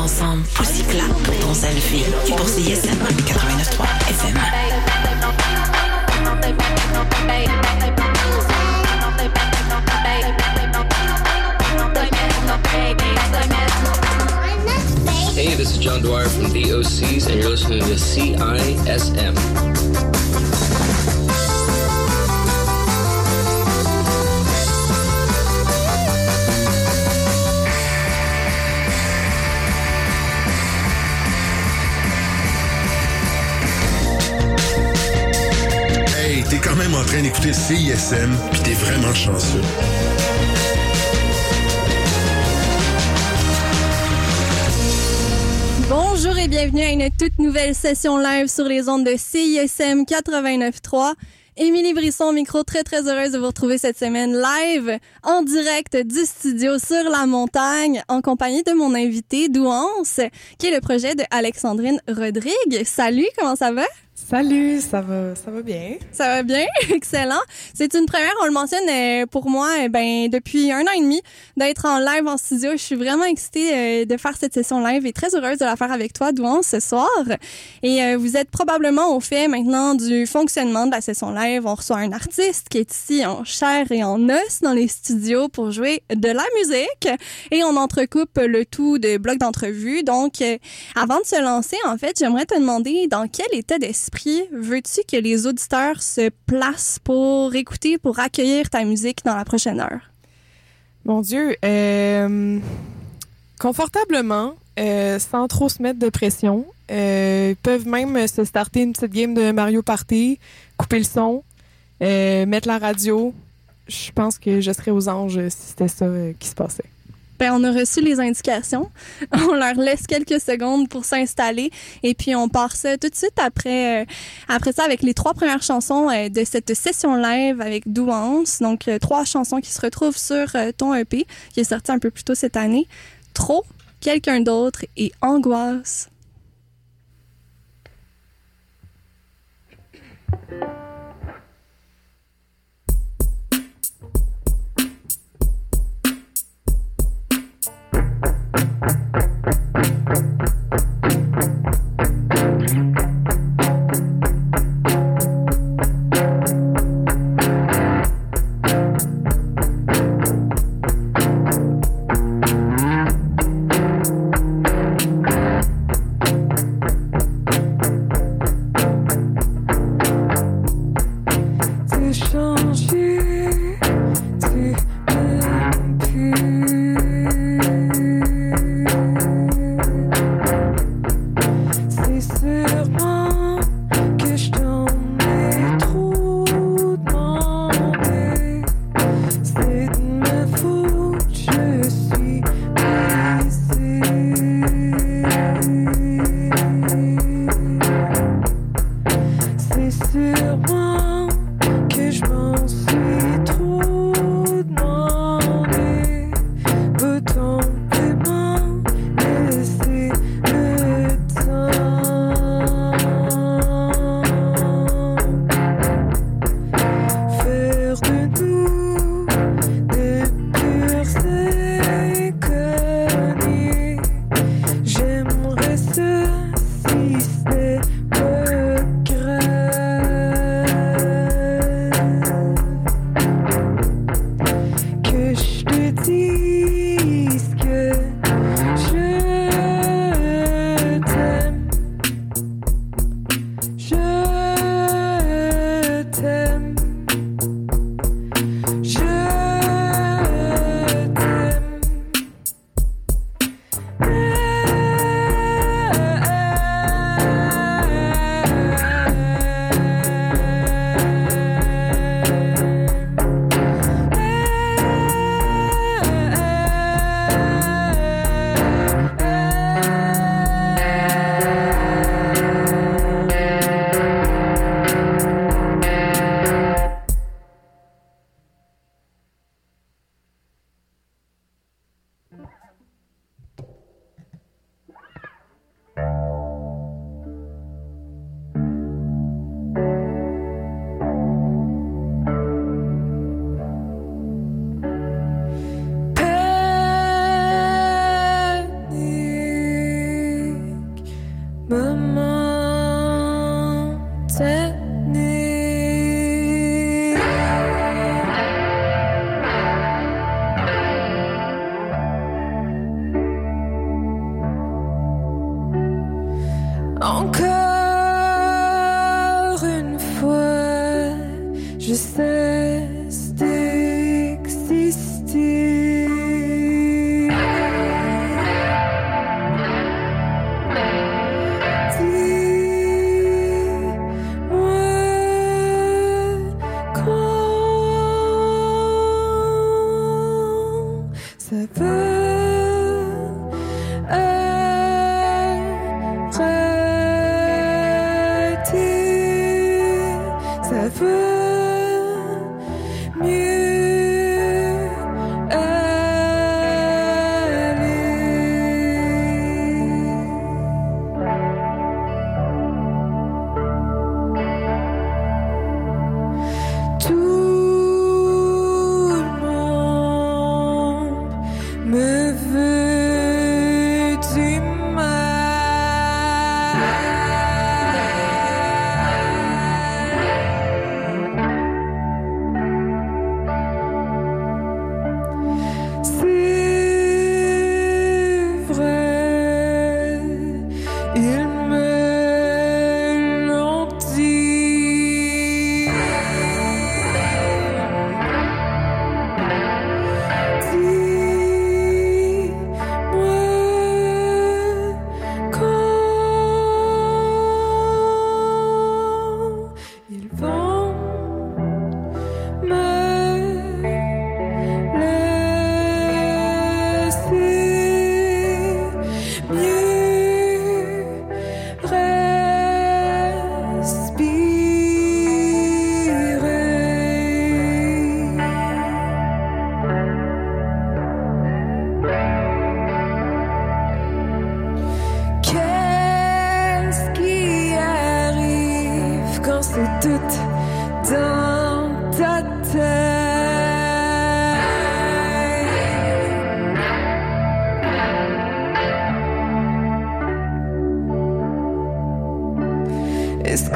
ensemble pour ton selfie. Pour CISM 89.3 FM. Hey, this is John Dwyer from the OCs, and you're listening to CISM. Quand même en train d'écouter CISM, puis t'es vraiment chanceux. Bonjour et bienvenue à une toute nouvelle session live sur les ondes de CISM 89.3. Émilie Brisson micro, très très heureuse de vous retrouver cette semaine live en direct du studio sur la montagne en compagnie de mon invité Douance, qui est le projet de Alexandrine Rodrigue. Salut, comment ça va? Salut, ça va, ça va bien? Ça va bien, excellent. C'est une première, on le mentionne euh, pour moi, euh, ben depuis un an et demi d'être en live en studio. Je suis vraiment excitée euh, de faire cette session live et très heureuse de la faire avec toi, Douance, ce soir. Et vous êtes probablement au fait maintenant du fonctionnement de la session live. On reçoit un artiste qui est ici en chair et en os dans les studios pour jouer de la musique et on entrecoupe le tout de blocs d'entrevue. Donc, avant de se lancer, en fait, j'aimerais te demander dans quel état d'esprit veux-tu que les auditeurs se placent pour écouter, pour accueillir ta musique dans la prochaine heure? Mon Dieu, euh, confortablement, euh, sans trop se mettre de pression. Euh, ils peuvent même se starter une petite game de Mario Party, couper le son, mettre la radio. Je pense que je serais aux anges si c'était ça qui se passait. Ben, on a reçu les indications. On leur laisse quelques secondes pour s'installer et puis on part tout de suite après, euh, après ça avec les trois premières chansons euh, de cette session live avec Douance. Donc, euh, trois chansons qui se retrouvent sur ton EP qui est sorti un peu plus tôt cette année. Trop, quelqu'un d'autre et Angoisse. tête? Est-ce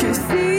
et que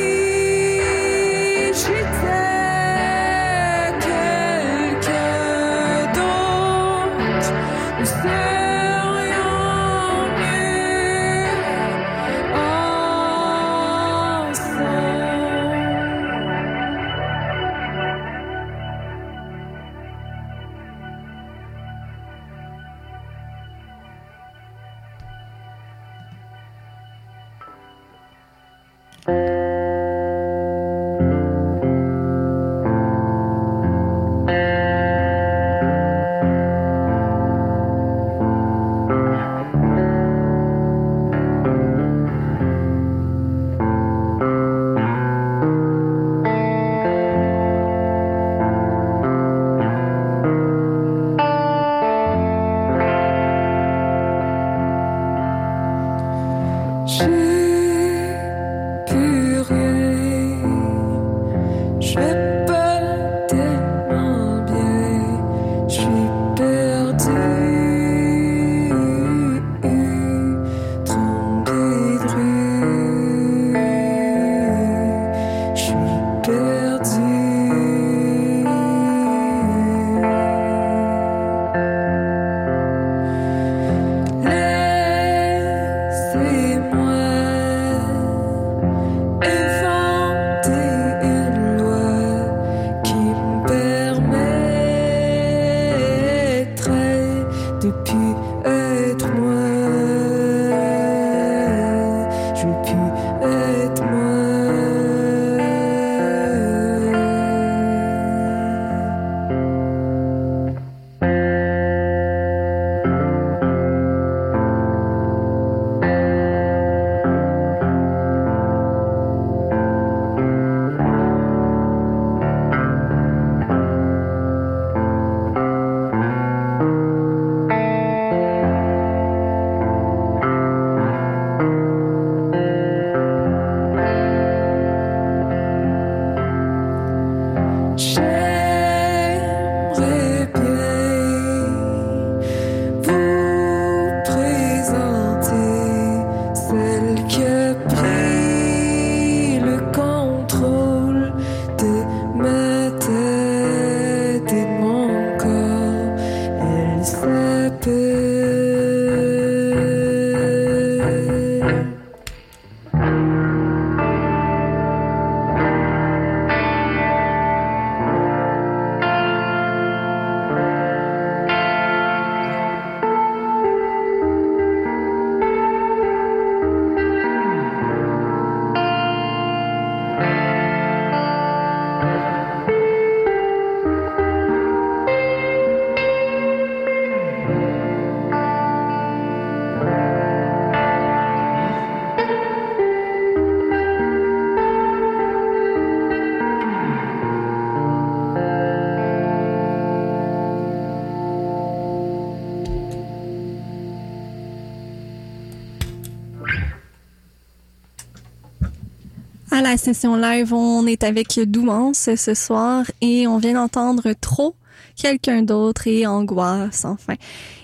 la session live, on est avec Douance ce soir et on vient d'entendre trop quelqu'un d'autre et angoisse enfin.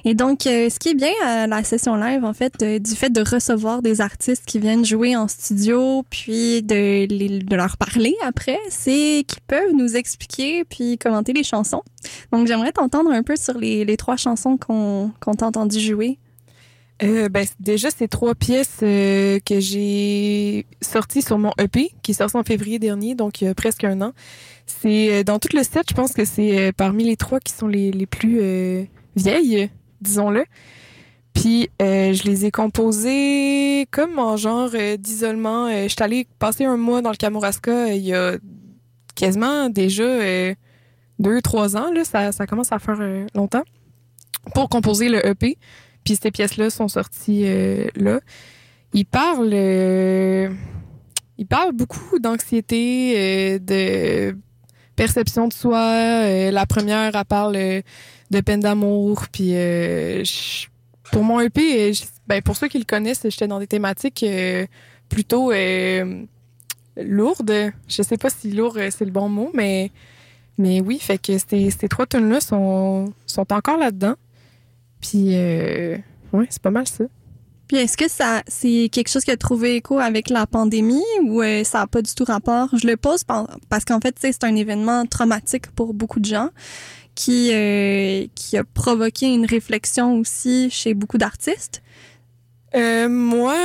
Et donc, euh, ce qui est bien à la session live, en fait, euh, du fait de recevoir des artistes qui viennent jouer en studio, puis de, leur parler après, c'est qu'ils peuvent nous expliquer puis commenter les chansons. Donc, j'aimerais t'entendre un peu sur les, les trois chansons qu'on qu'on t'a entendu jouer. Euh, ben, déjà, c'est trois pièces euh, que j'ai sorties sur mon EP, qui est sorti en février dernier, donc il presque un an. C'est euh, dans tout le set, je pense que c'est parmi les trois qui sont les, plus vieilles, disons-le. Puis je les ai composées comme en genre d'isolement. Je suis allée passer un mois dans le Kamouraska il y a quasiment déjà deux, trois ans. Ça, commence à faire longtemps pour composer le EP. Puis ces pièces-là sont sorties euh, là. Il parle, euh, il parle beaucoup d'anxiété, euh, de perception de soi. Euh, la première, elle parle de peine d'amour. Puis pour mon EP, ben pour ceux qui le connaissent, j'étais dans des thématiques plutôt lourdes. Je sais pas si lourd c'est le bon mot, mais mais oui, fait que ces, ces trois tunes là sont sont encore là-dedans. Puis, euh, ouais, c'est pas mal ça. Puis est-ce que ça c'est quelque chose qui a trouvé écho avec la pandémie ou euh, ça n'a pas du tout rapport? Je le pose par- parce qu'en fait, tu sais, c'est un événement traumatique pour beaucoup de gens qui, euh, qui a provoqué une réflexion aussi chez beaucoup d'artistes. Euh, moi,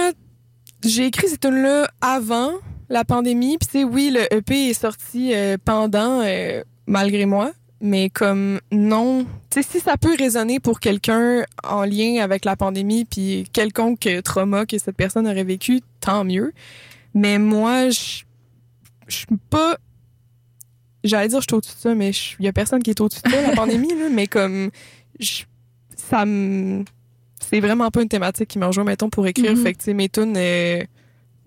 j'ai écrit cette tune-là avant la pandémie. Puis, tu sais, oui, le EP est sorti euh, pendant, euh, malgré moi. Mais comme non, tu sais, si ça peut résonner pour quelqu'un en lien avec la pandémie, puis quelconque trauma que cette personne aurait vécu, tant mieux. Mais moi, je je suis pas j'allais dire je suis au-dessus de ça, mais il y a personne qui est au-dessus de ça, la pandémie, là, mais comme, je- ça me, c'est vraiment pas une thématique qui me rejoint, mettons, pour écrire. Mhm. Fait que, tu sais, mes tunes, euh,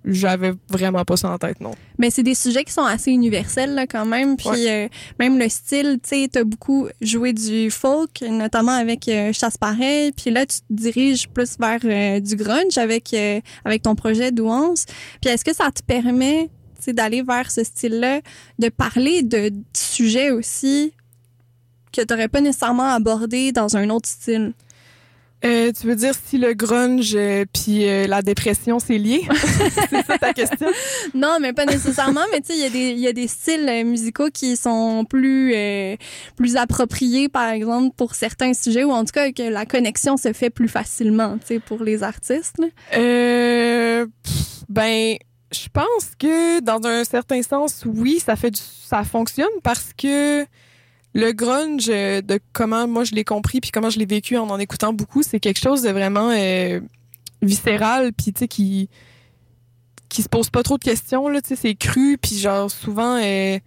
j'avais vraiment pas ça en tête, non. Mais c'est des sujets qui sont assez universels là, quand même. Puis euh, même le style, tu sais, t'as beaucoup joué du folk, notamment avec euh, Chasse Pareil. Puis là, tu te diriges plus vers euh, du grunge avec avec ton projet Douance. Puis est-ce que ça te permet, tu tu sais, d'aller vers ce style-là, de parler de sujets aussi que tu n'aurais pas nécessairement abordé dans un autre style? Euh, tu veux dire si le grunge euh, puis euh, la dépression c'est lié? C'est ça ta question? Non, mais pas nécessairement. mais tu sais, il y a des il y a des styles euh, musicaux qui sont plus euh, plus appropriés, par exemple, pour certains sujets ou en tout cas que la connexion se fait plus facilement, tu sais, pour les artistes. Euh, ben, je pense que dans un certain sens, oui, ça fait du, ça fonctionne parce que le grunge, euh, de comment moi je l'ai compris puis comment je l'ai vécu en en écoutant beaucoup, c'est quelque chose de vraiment euh, viscéral puis tu sais qui qui se pose pas trop de questions là, tu sais, c'est cru puis genre souvent euh,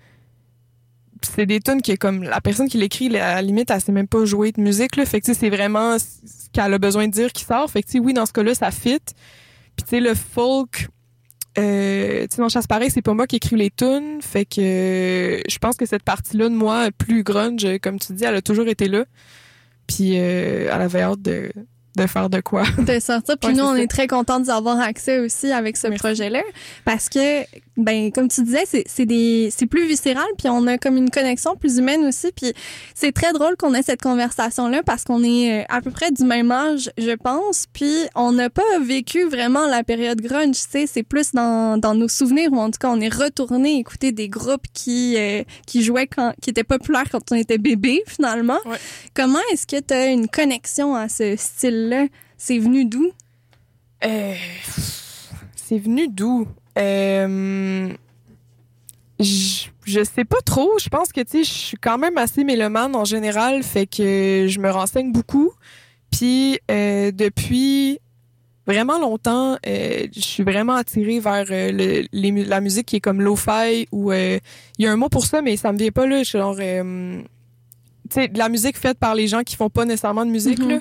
c'est des tunes qui est comme la personne qui l'écrit à la limite elle sait même pas jouer de musique là, fait que c'est vraiment ce qu'elle a besoin de dire qui sort, fait que oui dans ce cas-là ça fit. Puis tu sais le folk euh, tu sais chasse pareil, c'est pas moi qui écris les tunes, fait que euh, je pense que cette partie-là de moi plus grunge comme tu dis, elle a toujours été là. Puis euh, elle avait hâte de de faire de quoi. de sortir. Puis Ouais, nous, on ça. est très contents d'y avoir accès aussi avec ce projet-là. Parce que, ben, comme tu disais, c'est, c'est des, c'est plus viscéral, puis on a comme une connexion plus humaine aussi. Puis c'est très drôle qu'on ait cette conversation-là parce qu'on est euh, à peu près du même âge, je pense. Puis on n'a pas vécu vraiment la période grunge, tu sais. C'est plus dans, dans nos souvenirs, ou en tout cas, on est retourné écouter des groupes qui, euh, qui jouaient quand, qui étaient populaires quand on était bébé, finalement. Ouais. Comment est-ce que tu as une connexion à ce C'est venu d'où? Euh, c'est venu d'où? Euh, je, je sais pas trop. Je pense que, tu sais, je suis quand même assez mélomane en général, fait que je me renseigne beaucoup. Puis, euh, depuis vraiment longtemps, euh, je suis vraiment attirée vers euh, le, les mu- la musique qui est comme lo-fi ou il y a un mot pour ça, mais ça me vient pas là. Genre, tu sais, de la musique faite par les gens qui font pas nécessairement de musique Mhm. là.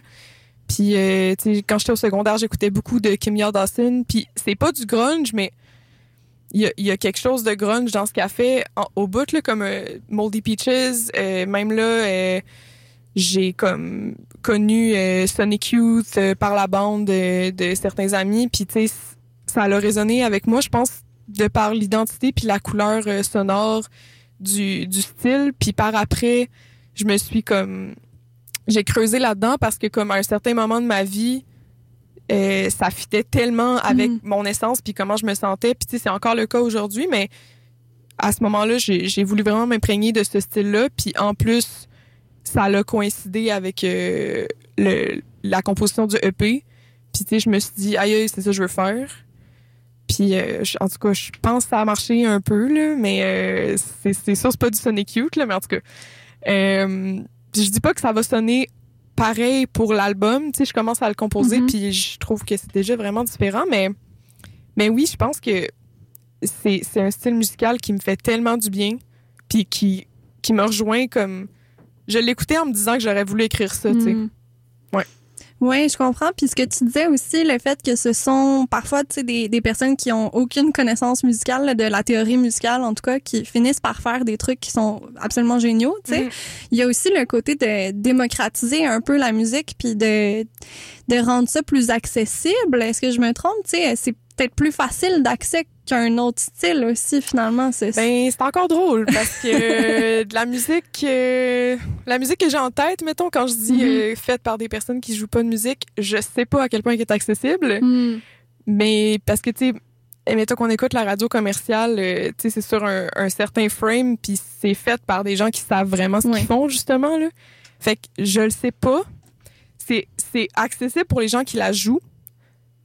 Puis, euh, quand j'étais au secondaire, j'écoutais beaucoup de Kim Dawson. Puis, c'est pas du grunge, mais il y a, quelque chose de grunge dans ce qu'elle fait au bout, là, comme euh, Moldy Peaches. Euh, même là, j'ai comme connu Sonic Youth par la bande de, certains amis. Puis, tu sais, ça a résonné avec moi, je pense, de par l'identité puis la couleur sonore du style. Puis, par après, je me suis comme j'ai creusé là-dedans parce que comme à un certain moment de ma vie euh, ça fitait tellement avec Mhm. mon essence puis comment je me sentais. Puis tu sais c'est encore le cas aujourd'hui mais à ce moment-là j'ai voulu vraiment m'imprégner de ce style-là. Puis en plus ça l'a coïncidé avec euh, le la composition du EP puis tu sais je me suis dit aïe aïe c'est ça que je veux faire. Puis euh, en tout cas je pense que ça a marché un peu là mais euh, c'est c'est sûr c'est pas du Sonic Youth là mais en tout cas euh, je dis pas que ça va sonner pareil pour l'album, tu sais, je commence à le composer Mhm. puis je trouve que c'est déjà vraiment différent mais mais oui, je pense que c'est c'est un style musical qui me fait tellement du bien puis qui qui me rejoint comme je l'écoutais en me disant que j'aurais voulu écrire ça, tu sais. Mm. Ouais. Oui, je comprends. Puis ce que tu disais aussi, le fait que ce sont parfois des, des personnes qui ont aucune connaissance musicale, là, de la théorie musicale en tout cas, qui finissent par faire des trucs qui sont absolument géniaux. Tu sais, Mhm. Il y a aussi le côté de démocratiser un peu la musique puis de, de rendre ça plus accessible. Est-ce que je me trompe? Tu sais, c'est peut-être plus facile d'accès qu'un autre style aussi, finalement. C'est Ben, c'est encore drôle parce que euh, de la musique, euh, la musique que j'ai en tête, mettons, quand je dis Mhm. euh, faite par des personnes qui jouent pas de musique, je sais pas à quel point elle est accessible, Hmm. mais parce que, tu sais, mettons qu'on écoute la radio commerciale, euh, tu sais, c'est sur un, un certain frame, puis c'est fait par des gens qui savent vraiment ce qu'ils font, justement, là. Fait que je le sais pas. C'est, c'est accessible pour les gens qui la jouent,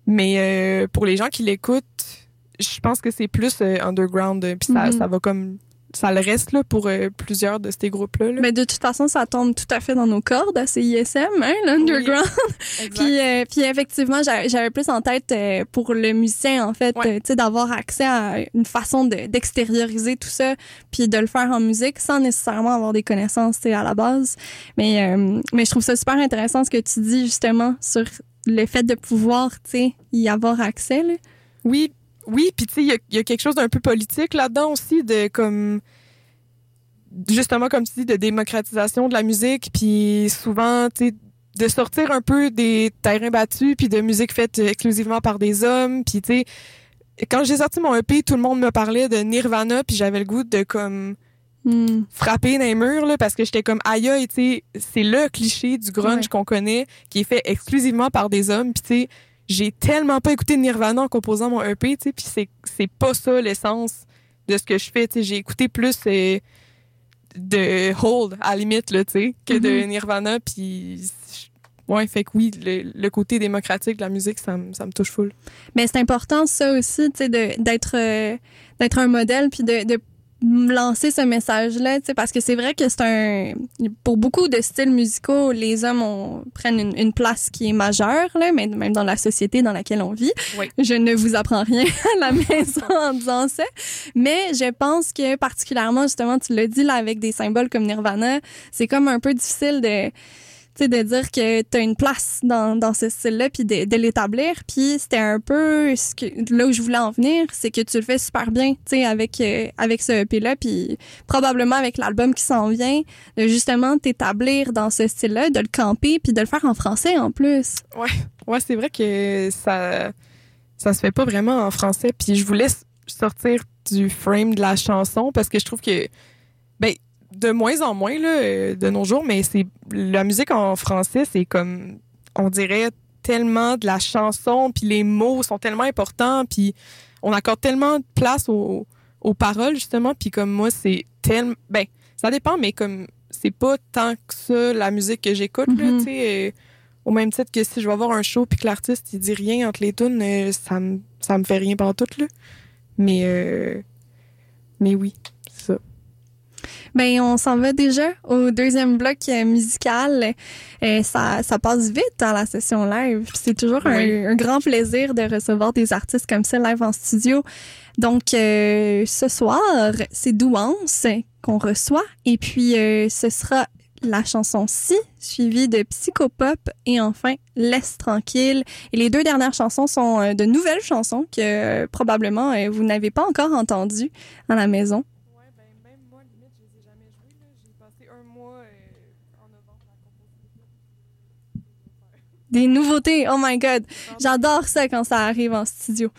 mais pour les gens qui l'écoutent, je pense que c'est plus euh, underground, euh, puis ça, Mhm. ça va comme... Ça le reste, là, pour euh, plusieurs de ces groupes-là. là. Mais de toute façon, ça tombe tout à fait dans nos cordes à CISM, hein, l'underground. Puis, euh, puis effectivement, j'avais plus en tête euh, pour le musicien, en fait, Ouais. tu sais, d'avoir accès à une façon de- d'extérioriser tout ça, puis de le faire en musique sans nécessairement avoir des connaissances, tu sais, à la base. Mais, mais je trouve ça super intéressant ce que tu dis, justement, sur le fait de pouvoir, tu sais, y avoir accès, là. Oui, oui, puis tu sais, il y a- il y, a quelque chose d'un peu politique là-dedans aussi, de comme justement comme tu dis, de démocratisation de la musique, puis souvent, tu sais, de sortir un peu des terrains battus, puis de musique faite exclusivement par des hommes, puis tu sais, quand j'ai sorti mon EP, tout le monde me parlait de Nirvana, puis j'avais le goût de comme Hmm. frapper dans les murs là, parce que j'étais comme aïe aïe, tu sais, c'est le cliché du grunge Ouais. qu'on connaît qui est fait exclusivement par des hommes, puis tu sais, j'ai tellement pas écouté Nirvana en composant mon EP, tu sais, puis c'est c'est pas ça l'essence de ce que je fais, tu sais, j'ai écouté plus euh, de Hold à la limite là, tu sais, que de Nirvana, puis ouais, fait que oui, le, le côté démocratique de la musique, ça, me- ça me touche full. Mais c'est important ça aussi, tu sais, de- d'être euh, d'être un modèle puis de, de lancer ce message-là, tu sais, parce que c'est vrai que c'est un pour beaucoup de styles musicaux, les hommes ont, prennent une, une place qui est majeure là, mais même dans la société dans laquelle on vit. Oui. Je ne vous apprends rien à la maison en disant ça, mais je pense que particulièrement justement, tu l'as dit là avec des symboles comme Nirvana, c'est comme un peu difficile de de dire que tu as une place dans, dans ce style-là, puis de, de l'établir. Puis c'était un peu là où je voulais en venir, c'est que tu le fais super bien, tu sais, avec, euh, avec ce EP-là, puis probablement avec l'album qui s'en vient, de justement t'établir dans ce style-là, de le camper, puis de le faire en français en plus. Ouais, c'est vrai que ça ça se fait pas vraiment en français. Puis je voulais sortir du frame de la chanson parce que je trouve que ben de moins en moins là, euh, de nos jours, mais c'est la musique en français, c'est comme on dirait tellement de la chanson, puis les mots sont tellement importants, puis on accorde tellement de place aux, aux paroles justement, puis comme moi c'est tellement ben ça dépend, mais comme c'est pas tant que ça la musique que j'écoute là, Mhm. tu sais. euh, au même titre que si je vais voir un show puis que l'artiste il dit rien entre les tunes, euh, ça me ça me fait rien pendant tout là. Mais euh, mais oui. Ben, on s'en va déjà au deuxième bloc euh, musical. Euh, ça, ça passe vite dans la session live. C'est toujours un- Oui. un, grand plaisir de recevoir des artistes comme ça live en studio. Donc, euh, ce soir, c'est Douance qu'on reçoit. Et puis, euh, ce sera la chanson Si, suivie de Psychopop et enfin Laisse tranquille. Et les deux dernières chansons sont euh, de nouvelles chansons que euh, probablement vous n'avez pas encore entendues à la maison. Ouais, ben même moi limite je les ai jamais joués là, j'ai passé un mois en novembre à composer. Des nouveautés, oh my god. J'adore ça quand ça arrive en studio.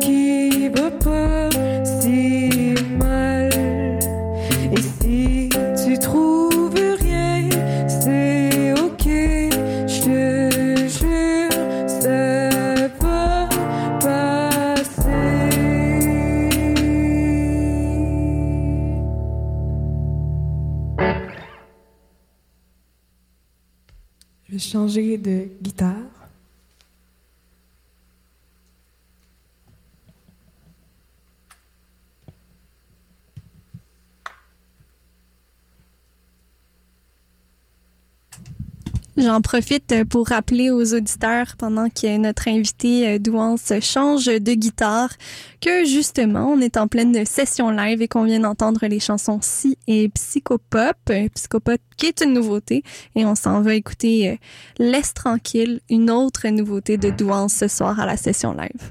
Qui va pas si mal. Et si tu trouves rien, c'est ok, je te jure, ça va passer. Je vais changer de guitare. J'en profite pour rappeler aux auditeurs pendant que notre invité euh, Douance change de guitare que justement on est en pleine session live et qu'on vient d'entendre les chansons Si et Psychopop, Euh, Psychopop qui est une nouveauté. Et on s'en va écouter euh, Laisse tranquille, une autre nouveauté de Douance ce soir à la session live.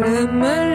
La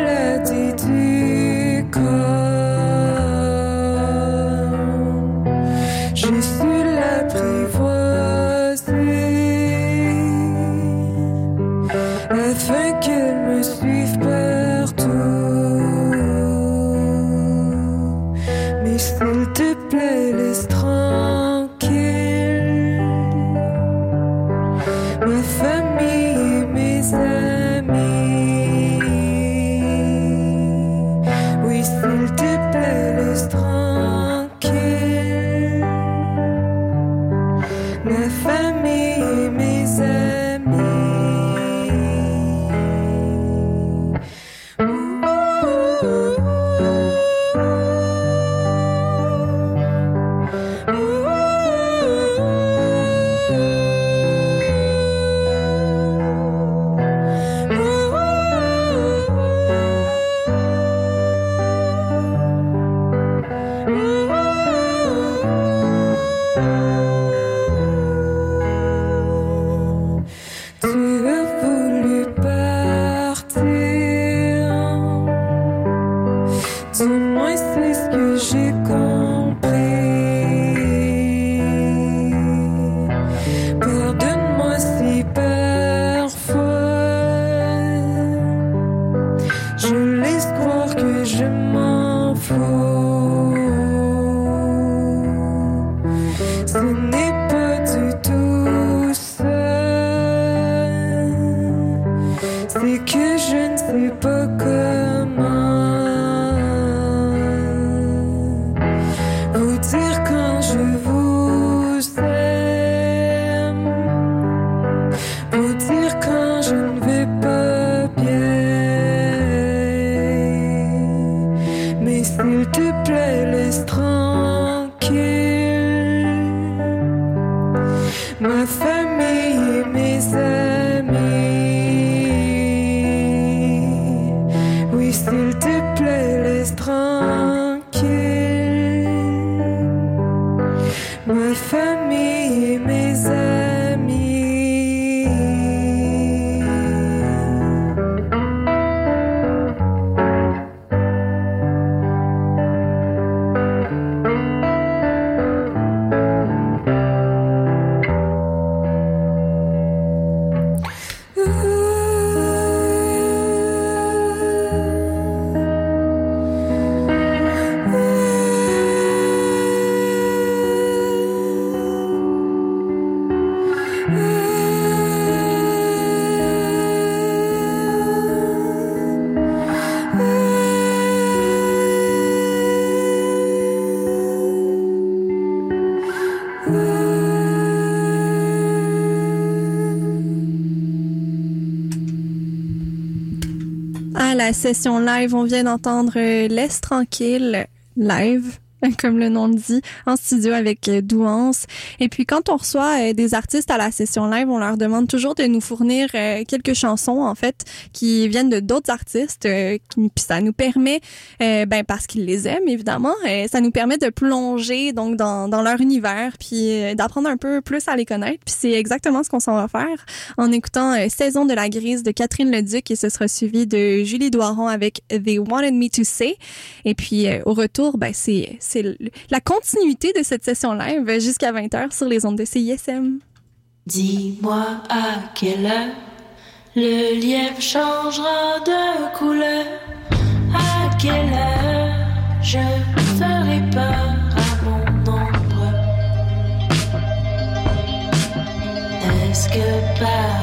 la session live, on vient d'entendre euh, Laisse tranquille live comme le nom le dit, en studio avec euh, Douance. Et puis quand on reçoit euh, des artistes à la session live, on leur demande toujours de nous fournir euh, quelques chansons en fait qui viennent de d'autres artistes. puis ça nous permet, ben parce qu'ils les aiment évidemment, ça nous permet de plonger donc dans, leur univers puis d'apprendre un peu plus à les connaître. Puis c'est exactement ce qu'on s'en va faire en écoutant Saison de la grise de Catherine Leduc et ce sera suivi de Julie Doiron avec They Wanted Me to Say. Et puis au retour, ben c'est c'est la continuité de cette session live jusqu'à 20h sur les ondes de CISM. Dis-moi à quelle heure le lièvre changera de couleur. À quelle heure je ferai peur à mon ombre. Est-ce que par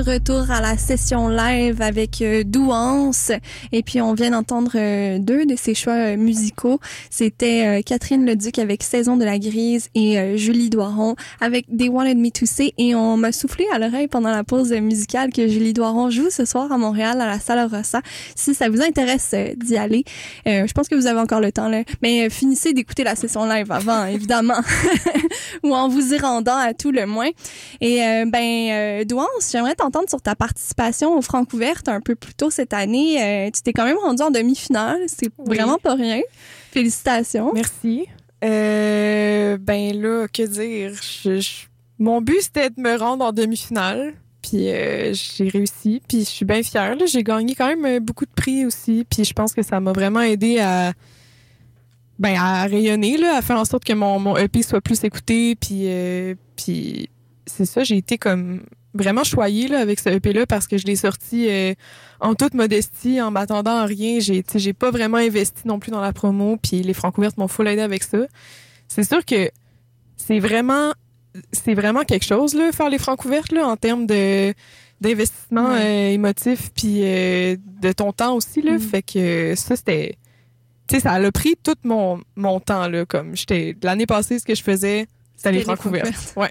retour à la session live avec euh, Douance. Et puis, on vient d'entendre euh, deux de ses choix euh, musicaux. C'était Catherine Leduc avec Saison de la Grise et Julie Doiron avec They Wanted Me to Say. Et on m'a soufflé à l'oreille pendant la pause musicale que Julie Doiron joue ce soir à Montréal à la Salle Rossa. Si ça vous intéresse d'y aller, je pense que vous avez encore le temps, là. Mais finissez d'écouter la session live avant, évidemment. Ou en vous y rendant à tout le moins. Et ben, Douance, j'aimerais t'entendre sur ta participation au Francouverte un peu plus tôt cette année. Euh, tu t'es quand même rendu en demi-finale. C'est Oui. vraiment pas rien. Félicitations. Merci. Euh, ben là, que dire? Je- je- mon but, c'était de me rendre en demi-finale. Puis euh, j'ai réussi. Puis je suis bien fière. là. J'ai gagné quand même beaucoup de prix aussi. Puis je pense que ça m'a vraiment aidé à ben à rayonner, là, à faire en sorte que mon, mon EP soit plus écouté. Puis, euh, puis c'est ça, j'ai été comme vraiment choyée là, avec ce EP-là parce que je l'ai sorti euh, en toute modestie, en m'attendant à rien. J'ai j'ai pas vraiment investi non plus dans la promo. Puis les Francouvertes m'ont full aidé avec ça. C'est sûr que c'est vraiment c'est vraiment quelque chose là faire les Francouvertes là en termes de d'investissement euh, émotif puis euh, de ton temps aussi là Mm. fait que ça c'était tu sais ça a pris tout mon mon temps là comme j'étais l'année passée ce que je faisais c'était les C'était les Francouvertes ouais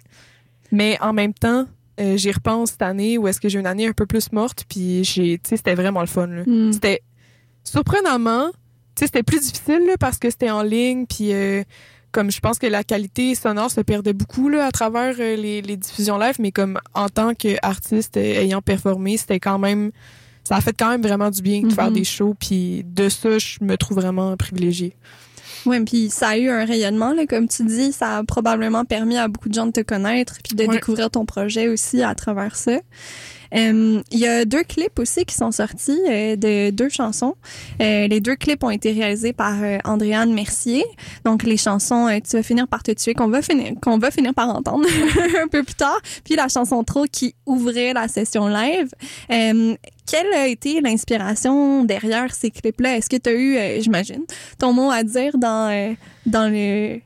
mais en même temps euh, j'y repense cette année où est-ce que j'ai une année un peu plus morte puis j'ai tu sais c'était vraiment le fun Hmm. c'était surprenamment, tu sais, c'était plus difficile là, parce que c'était en ligne, puis euh, comme je pense que la qualité sonore se perdait beaucoup là, à travers euh, les, les diffusions live, mais comme en tant qu'artiste ayant performé, c'était quand même, ça a fait quand même vraiment du bien de faire Mhm. des shows, puis de ça, je me trouve vraiment privilégiée. Ouais, puis ça a eu un rayonnement, là, comme tu dis. Ça a probablement permis à beaucoup de gens de te connaître puis de Ouais. découvrir ton projet aussi à travers ça. Euh, Il y a deux clips aussi qui sont sortis euh, de deux chansons. Euh, les deux clips ont été réalisés par euh, Andréane Mercier. Donc les chansons euh, Tu vas finir par te tuer qu'on va finir qu'on va finir par entendre un peu plus tard. Puis la chanson Trop qui ouvrait la session live. Quelle a été l'inspiration derrière ces clips-là? Est-ce que tu as eu, euh, j'imagine, ton mot à dire dans, euh,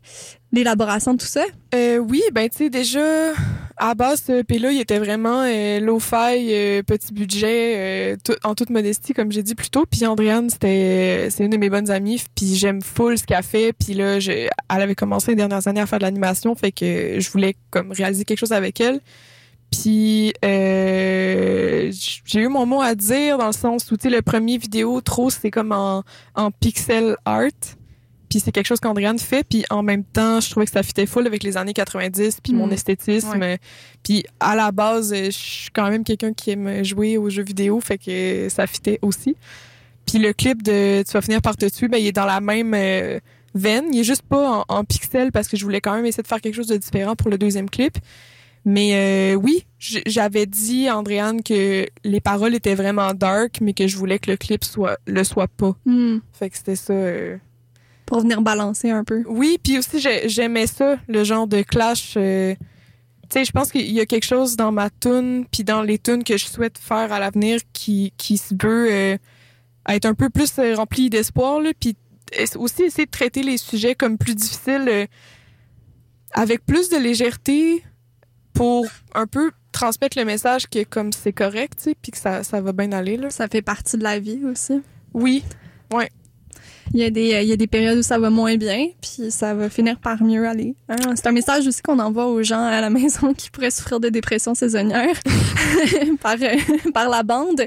l'élaboration de tout ça? Euh, oui, ben tu sais déjà à base ce là, il était vraiment low-fi, petit budget, en toute modestie comme j'ai dit plus tôt. Puis Andréane, c'était c'est une de mes bonnes amies, puis j'aime full ce qu'elle fait. Puis là, elle avait commencé les dernières années à faire de l'animation, fait que je voulais comme réaliser quelque chose avec elle. Puis euh, j'ai eu mon mot à dire dans le sens où tu sais le premier vidéo trop c'est comme en, en pixel art. Puis c'est quelque chose qu'Andréane fait. Puis en même temps, je trouvais que ça fitait full avec les années 90, puis mon Mm. esthétisme. Puis à la base, je suis quand même quelqu'un qui aime jouer aux jeux vidéo, fait que ça fitait aussi. Puis le clip de Tu vas finir par te tuer, ben, il est dans la même euh, veine. Il est juste pas en, en pixel parce que je voulais quand même essayer de faire quelque chose de différent pour le deuxième clip. Mais euh, oui, j'avais dit à Andréane que les paroles étaient vraiment dark, mais que je voulais que le clip soit le soit pas. Hmm. Fait que c'était ça. euh, Pour venir balancer un peu. oui, puis aussi j'ai- j'aimais ça, le genre de clash. euh, tu sais, je pense qu'il y a quelque chose dans ma tune puis dans les tunes que je souhaite faire à l'avenir qui qui se veut euh, être un peu plus euh, rempli d'espoir là, puis aussi essayer de traiter les sujets comme plus difficiles euh, avec plus de légèreté pour un peu transmettre le message que comme c'est correct, tu sais, puis que ça ça va bien aller là. Ça fait partie de la vie aussi. Oui, Il y, a des, il y a des périodes où ça va moins bien, puis ça va finir par mieux aller. hein. C'est un message aussi qu'on envoie aux gens à la maison qui pourraient souffrir de dépression saisonnière par, euh, par la bande.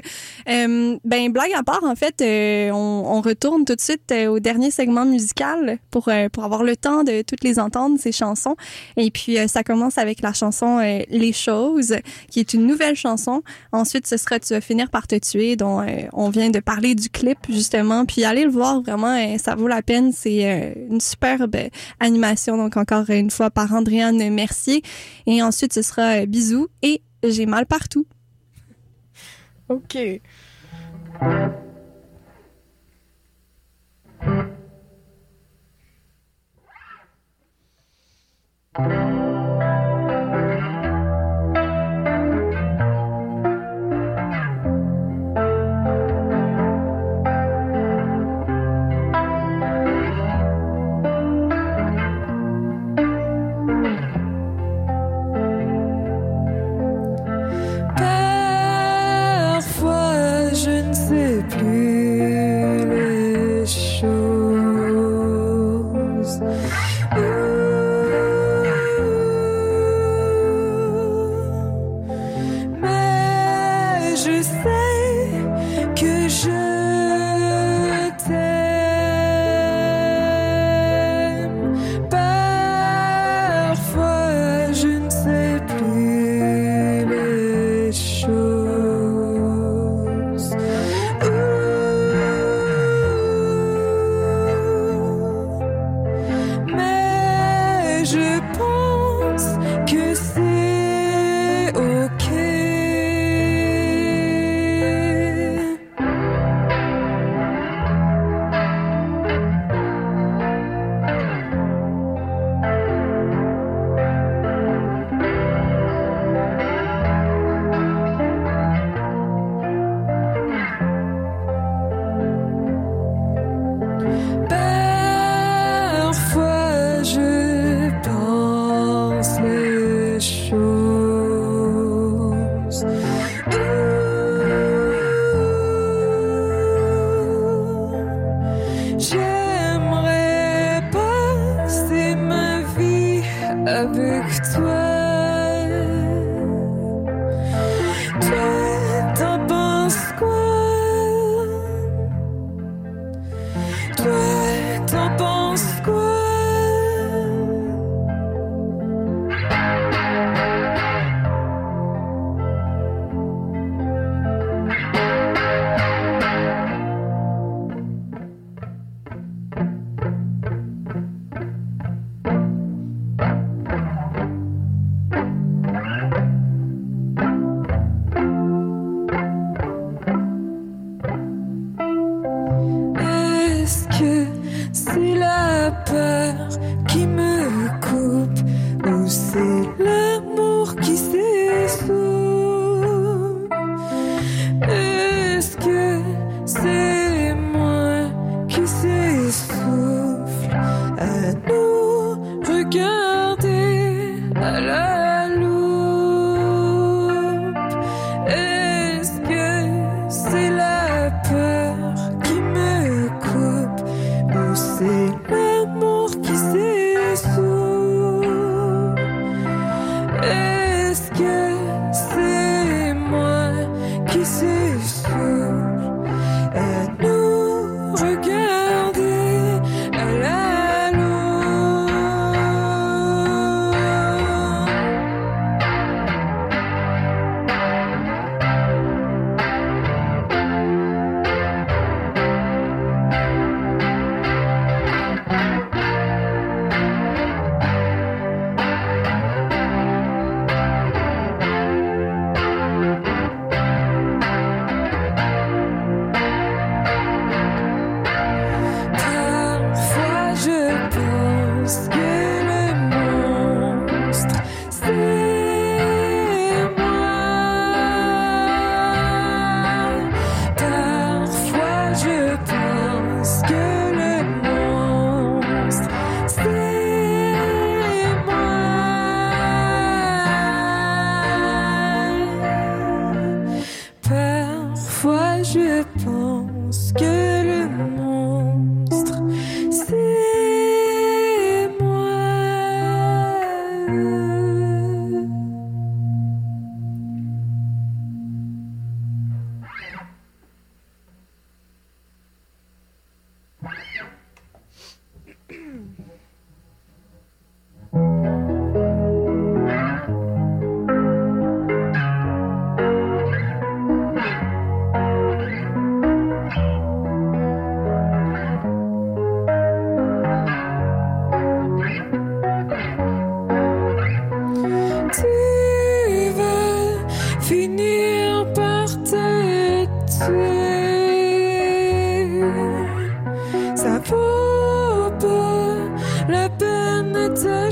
Euh, ben, blague à part, en fait, euh, on, retourne tout de suite euh, au dernier segment musical pour, pour avoir le temps de toutes les entendre, ces chansons. Et puis, ça commence avec la chanson Les choses, qui est une nouvelle chanson. Ensuite, ce sera Tu vas finir par te tuer, dont on vient de parler du clip, justement. Puis, allez le voir, vraiment, euh, ça vaut la peine. C'est euh, une superbe animation, donc encore une fois, par Andréane Mercier. Et ensuite, ce sera euh, Bisous et J'ai mal partout. OK. Vaut pas la peine de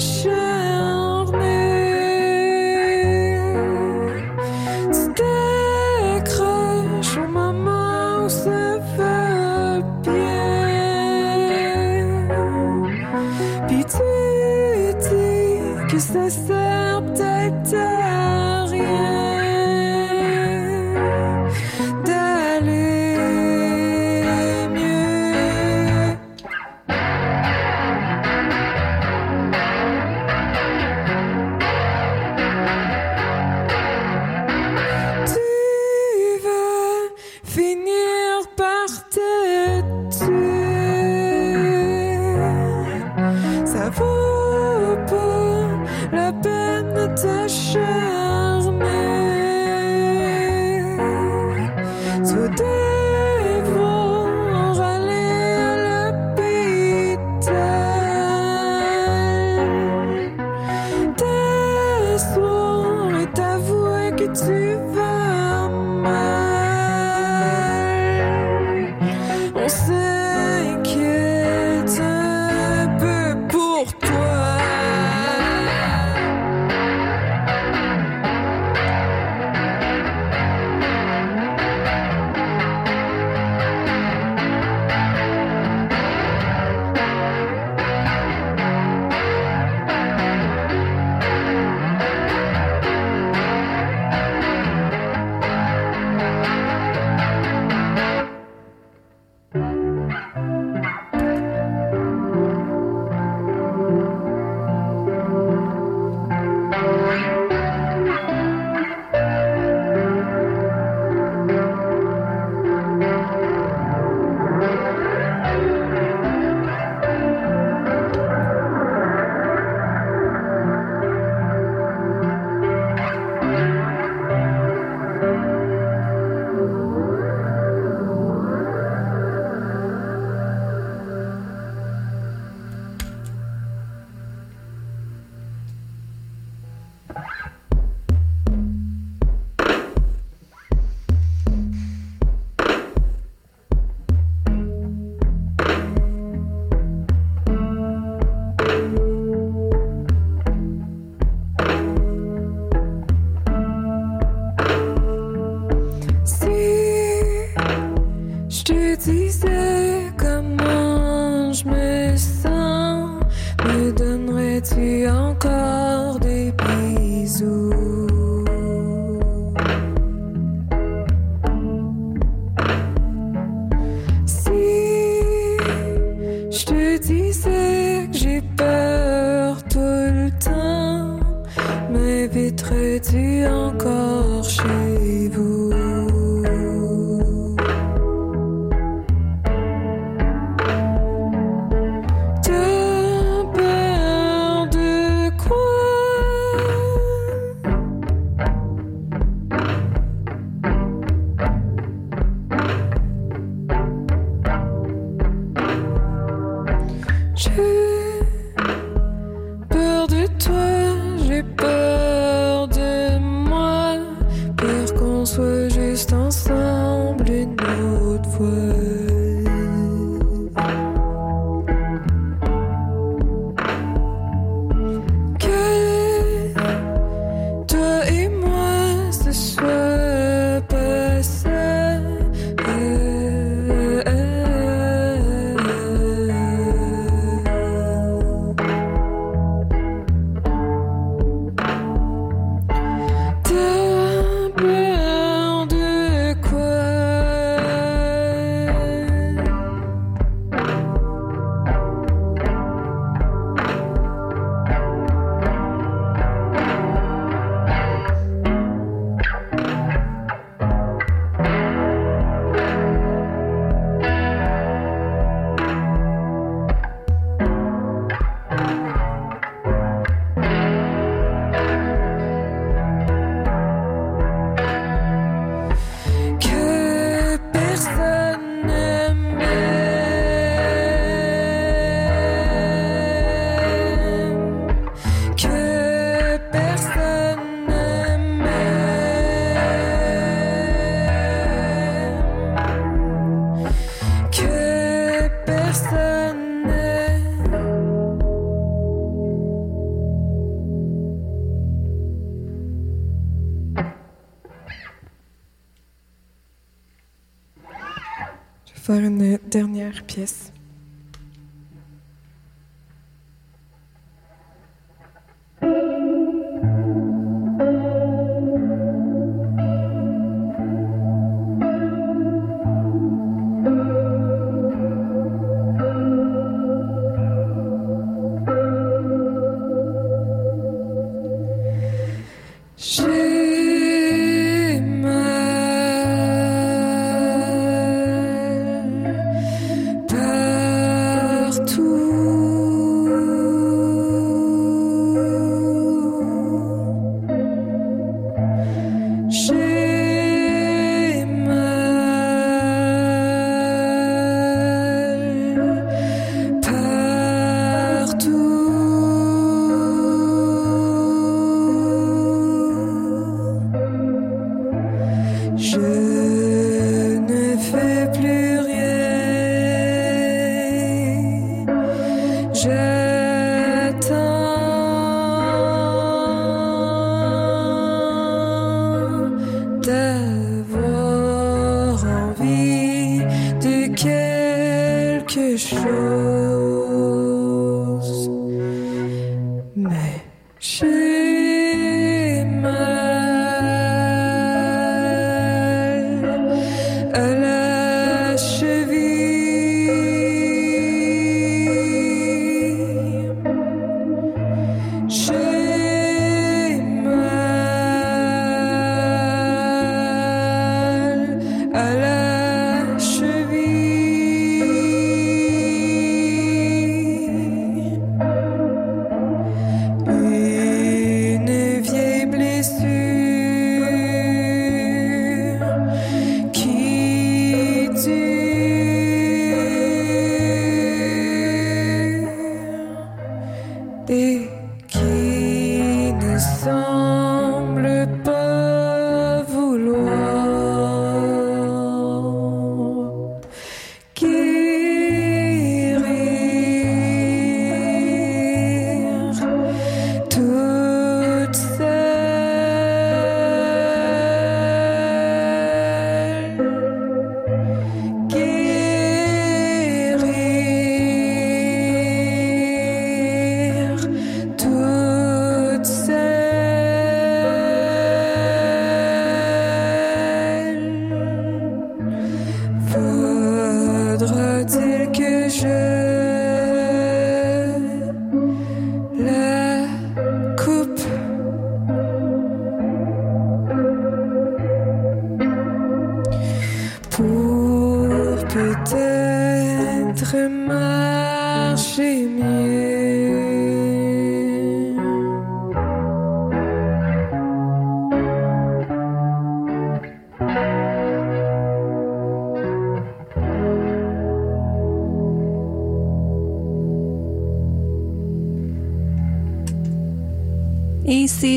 Yes.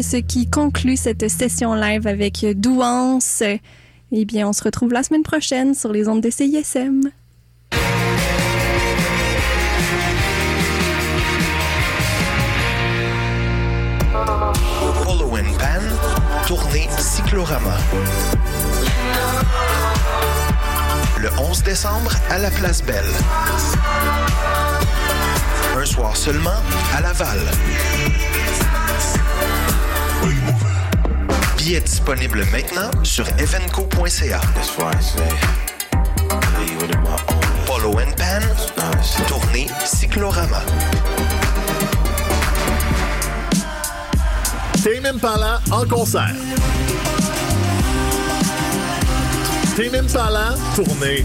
Ce qui conclut cette session live avec Douance. Eh bien, on se retrouve la semaine prochaine sur les ondes de CISM. Billets disponibles maintenant sur evenco.ca. Polo and Pan, tournée Cyclorama. Tame Impala en concert. Tame Impala, tournée